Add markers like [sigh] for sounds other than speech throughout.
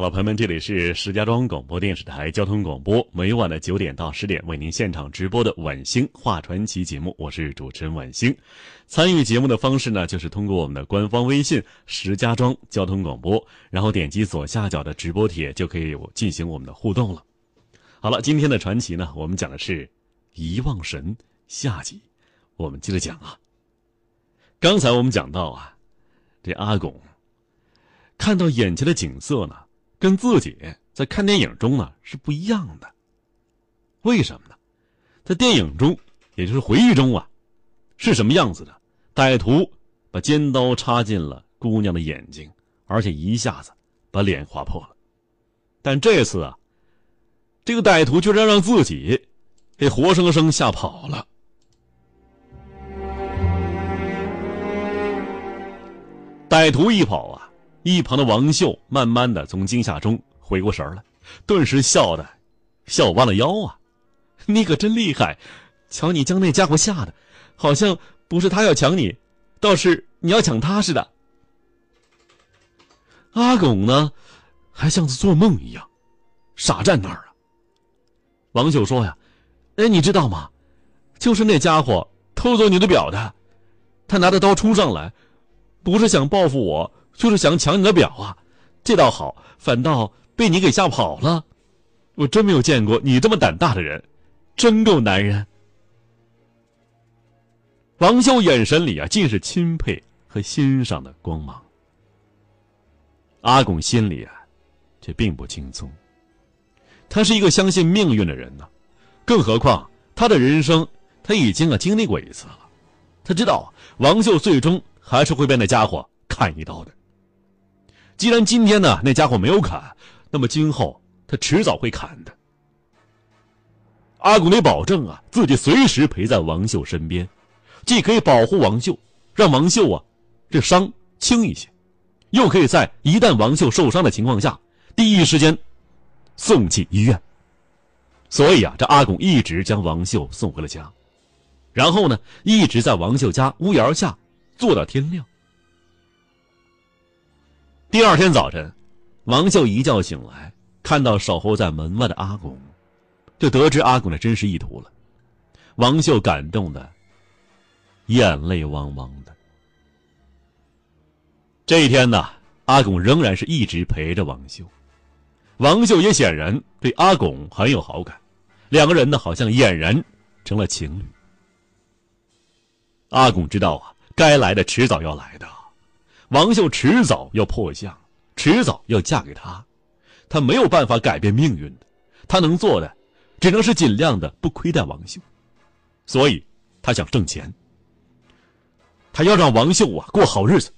好了，朋友们，这里是石家庄广播电视台交通广播，每晚的九点到十点为您现场直播的晚星话传奇节目，我是主持人晚星。参与节目的方式呢，就是通过我们的官方微信“石家庄交通广播”，然后点击左下角的直播帖，就可以进行我们的互动了。好了，今天的传奇呢，我们讲的是遗忘神下集，我们接着讲啊。刚才我们讲到啊，这阿拱看到眼前的景色呢。跟自己在看电影中呢是不一样的，为什么呢？在电影中，也就是回忆中啊，是什么样子的？歹徒把尖刀插进了姑娘的眼睛，而且一下子把脸划破了。但这次啊，这个歹徒居然让自己给活生生吓跑了。歹徒一跑啊！一旁的王秀慢慢的从惊吓中回过神来，顿时笑的笑弯了腰啊！你可真厉害，瞧你将那家伙吓得，好像不是他要抢你，倒是你要抢他似的。阿拱呢，还像是做梦一样，傻站那儿啊。王秀说呀：“哎，你知道吗？就是那家伙偷走你的表的，他拿着刀冲上来，不是想报复我。”就是想抢你的表啊，这倒好，反倒被你给吓跑了。我真没有见过你这么胆大的人，真够男人。王秀眼神里啊，尽是钦佩和欣赏的光芒。阿拱心里啊，却并不轻松。他是一个相信命运的人呢，更何况他的人生他已经啊经历过一次了。他知道王秀最终还是会被那家伙砍一刀的。既然今天呢那家伙没有砍，那么今后他迟早会砍的。阿古得保证啊，自己随时陪在王秀身边，既可以保护王秀，让王秀啊这伤轻一些，又可以在一旦王秀受伤的情况下，第一时间送进医院。所以啊，这阿拱一直将王秀送回了家，然后呢，一直在王秀家屋檐下坐到天亮。第二天早晨，王秀一觉醒来，看到守候在门外的阿拱，就得知阿拱的真实意图了。王秀感动的眼泪汪汪的。这一天呢，阿拱仍然是一直陪着王秀，王秀也显然对阿拱很有好感，两个人呢好像俨然成了情侣。阿拱知道啊，该来的迟早要来的。王秀迟早要破相，迟早要嫁给他，他没有办法改变命运的，他能做的，只能是尽量的不亏待王秀，所以，他想挣钱。他要让王秀啊过好日子，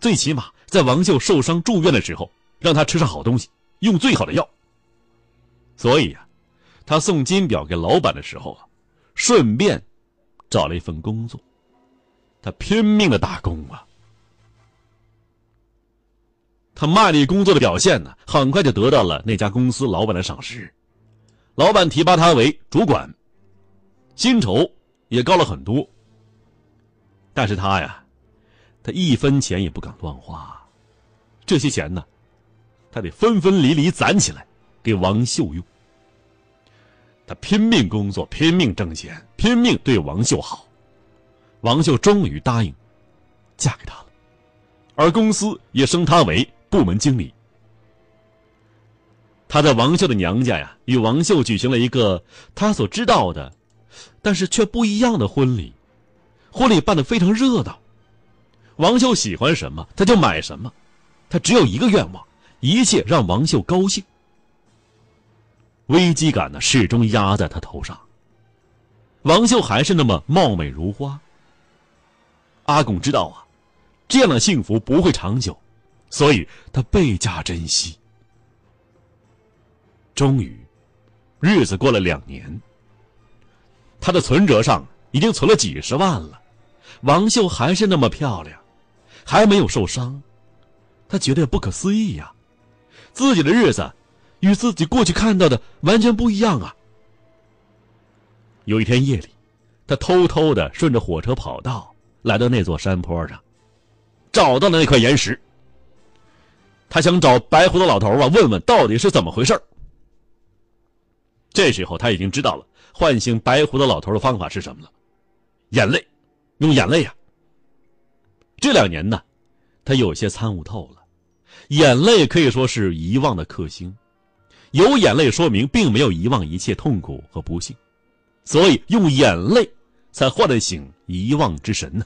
最起码在王秀受伤住院的时候，让他吃上好东西，用最好的药。所以呀，他送金表给老板的时候啊，顺便找了一份工作，他拼命的打工啊。他卖力工作的表现呢，很快就得到了那家公司老板的赏识，老板提拔他为主管，薪酬也高了很多。但是他呀，他一分钱也不敢乱花，这些钱呢，他得分分离离攒起来给王秀用。他拼命工作，拼命挣钱，拼命对王秀好，王秀终于答应嫁给他了，而公司也升他为。部门经理，他在王秀的娘家呀，与王秀举行了一个他所知道的，但是却不一样的婚礼。婚礼办得非常热闹，王秀喜欢什么他就买什么，他只有一个愿望，一切让王秀高兴。危机感呢始终压在他头上。王秀还是那么貌美如花。阿拱知道啊，这样的幸福不会长久。所以他倍加珍惜。终于，日子过了两年，他的存折上已经存了几十万了。王秀还是那么漂亮，还没有受伤。他觉得不可思议呀，自己的日子与自己过去看到的完全不一样啊。有一天夜里，他偷偷的顺着火车跑道来到那座山坡上，找到了那块岩石。他想找白胡子老头啊，问问到底是怎么回事这时候他已经知道了唤醒白胡子老头的方法是什么了，眼泪，用眼泪呀。这两年呢，他有些参悟透了。眼泪可以说是遗忘的克星，有眼泪说明并没有遗忘一切痛苦和不幸，所以用眼泪才唤醒遗忘之神呢。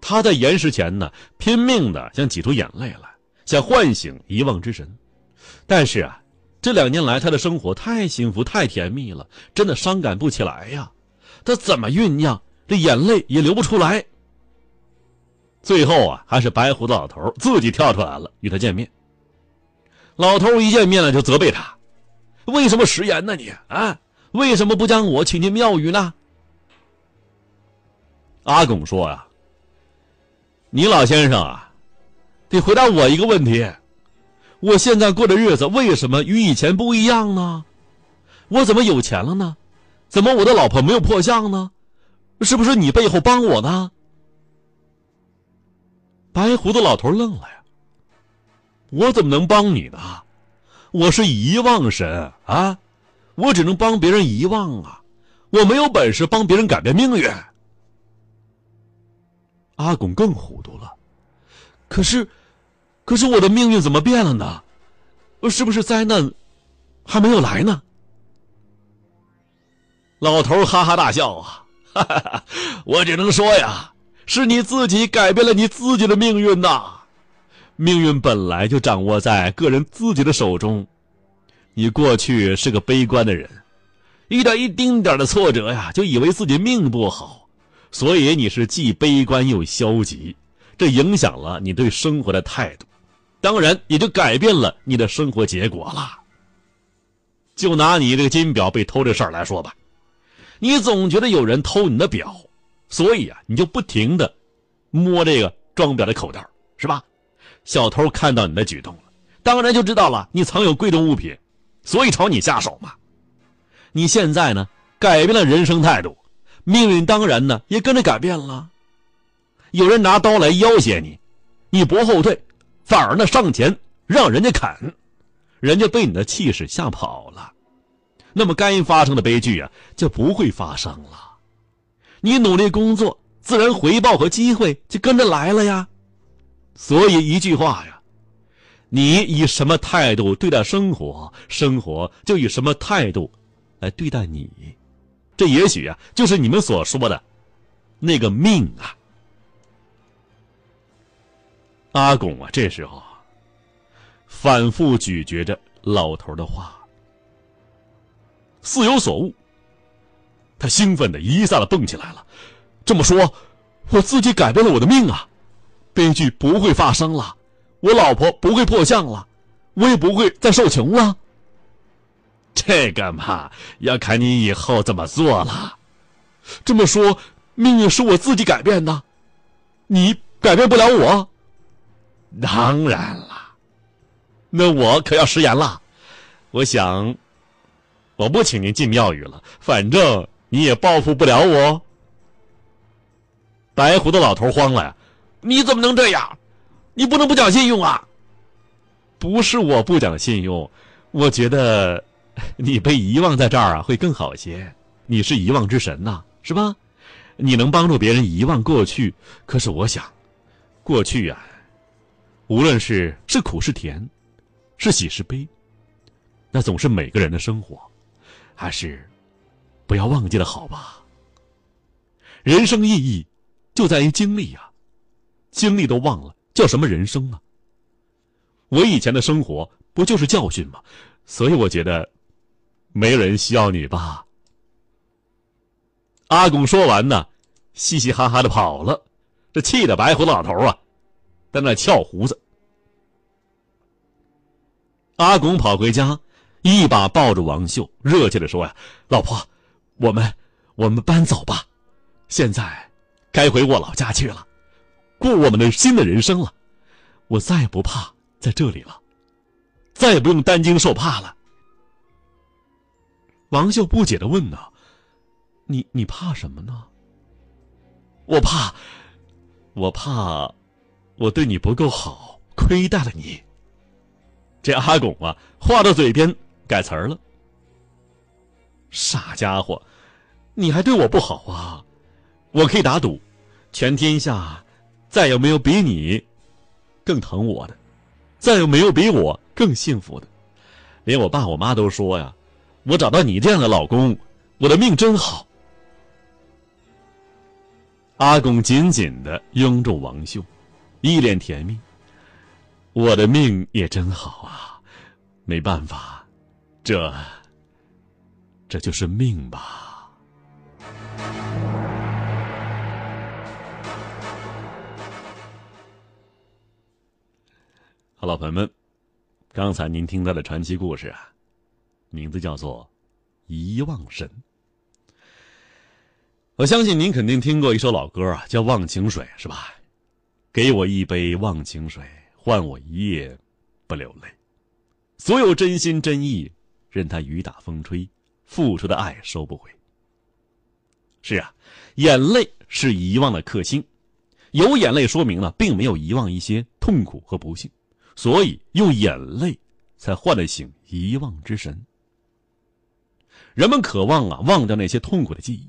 他在岩石前呢，拼命的想挤出眼泪来，想唤醒遗忘之神，但是啊，这两年来他的生活太幸福、太甜蜜了，真的伤感不起来呀。他怎么酝酿，这眼泪也流不出来。最后啊，还是白胡子老头自己跳出来了，与他见面。老头一见面了就责备他：“为什么食言呢？你啊，为什么不将我请进庙宇呢？”阿拱说：“呀，你老先生啊，得回答我一个问题：我现在过的日子为什么与以前不一样呢？我怎么有钱了呢？怎么我的老婆没有破相呢？是不是你背后帮我呢？”白胡子老头愣了呀！我怎么能帮你呢？我是遗忘神啊，我只能帮别人遗忘啊，我没有本事帮别人改变命运。阿拱更糊涂了，可是，可是我的命运怎么变了呢？是不是灾难还没有来呢？老头哈哈大笑啊，哈哈哈！我只能说呀。是你自己改变了你自己的命运呐！命运本来就掌握在个人自己的手中。你过去是个悲观的人，遇到一丁点的挫折呀，就以为自己命不好，所以你是既悲观又消极，这影响了你对生活的态度，当然也就改变了你的生活结果了。就拿你这个金表被偷这事儿来说吧，你总觉得有人偷你的表。所以啊，你就不停的摸这个装表的口袋，是吧？小偷看到你的举动了，当然就知道了你藏有贵重物品，所以朝你下手嘛。你现在呢，改变了人生态度，命运当然呢也跟着改变了。有人拿刀来要挟你，你不后退，反而呢上前让人家砍，人家被你的气势吓跑了，那么该发生的悲剧啊就不会发生了。你努力工作，自然回报和机会就跟着来了呀。所以一句话呀，你以什么态度对待生活，生活就以什么态度来对待你。这也许啊，就是你们所说的那个命啊。阿拱啊，这时候反复咀嚼着老头的话，似有所悟。他兴奋的一下子蹦起来了，这么说，我自己改变了我的命啊，悲剧不会发生了，我老婆不会破相了，我也不会再受穷了。[laughs] 这个嘛，要看你以后怎么做了。这么说，命运是我自己改变的，你改变不了我。当然了，那我可要食言了。我想，我不请您进庙宇了，反正。你也报复不了我。白胡子老头慌了呀！你怎么能这样？你不能不讲信用啊！不是我不讲信用，我觉得 [laughs] 你被遗忘在这儿啊会更好些。你是遗忘之神呐，是吧？你能帮助别人遗忘过去。可是我想，过去呀，无论是是苦是甜，是喜是悲，那总是每个人的生活，还是。不要忘记了，好吧。人生意义就在于经历呀，经历都忘了，叫什么人生啊？我以前的生活不就是教训吗？所以我觉得，没人需要你吧。阿拱说完呢，嘻嘻哈哈的跑了，这气得白胡子老头啊，在那翘胡子。阿拱跑回家，一把抱住王秀，热切的说呀：“老婆。”我们，我们搬走吧，现在该回我老家去了，过我们的新的人生了。我再也不怕在这里了，再也不用担惊受怕了。王秀不解的问道：“你你怕什么呢？”我怕，我怕，我对你不够好，亏待了你。这阿拱啊，话到嘴边改词儿了。傻家伙，你还对我不好啊？我可以打赌，全天下再也没有比你更疼我的，再也没有比我更幸福的。连我爸我妈都说呀，我找到你这样的老公，我的命真好。阿拱紧紧的拥住王秀，一脸甜蜜。我的命也真好啊，没办法，这这就是命吧。好了，朋友们，刚才您听到的传奇故事啊，名字叫做《遗忘神》。我相信您肯定听过一首老歌啊，叫《忘情水》，是吧？给我一杯忘情水，换我一夜不流泪。所有真心真意，任它雨打风吹，付出的爱收不回。是啊，眼泪是遗忘的克星，有眼泪说明了并没有遗忘一些痛苦和不幸，所以用眼泪才唤得醒遗忘之神。人们渴望啊，忘掉那些痛苦的记忆。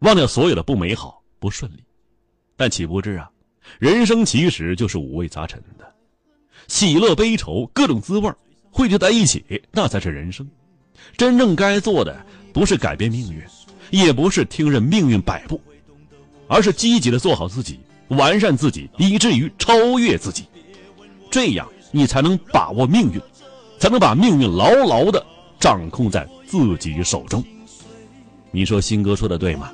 忘掉所有的不美好、不顺利，但岂不知啊，人生其实就是五味杂陈的，喜乐悲愁各种滋味汇聚在一起，那才是人生。真正该做的不是改变命运，也不是听任命运摆布，而是积极的做好自己，完善自己，以至于超越自己。这样，你才能把握命运，才能把命运牢牢的掌控在自己手中。你说新哥说的对吗？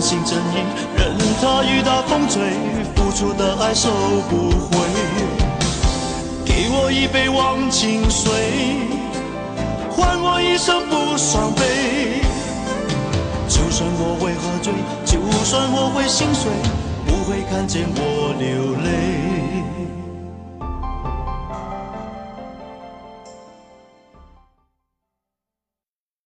心真意，任他雨打风吹，付出的爱收不回。给我一杯忘情水，换我一生不伤悲。就算我会喝醉，就算我会心碎，不会看见我流泪。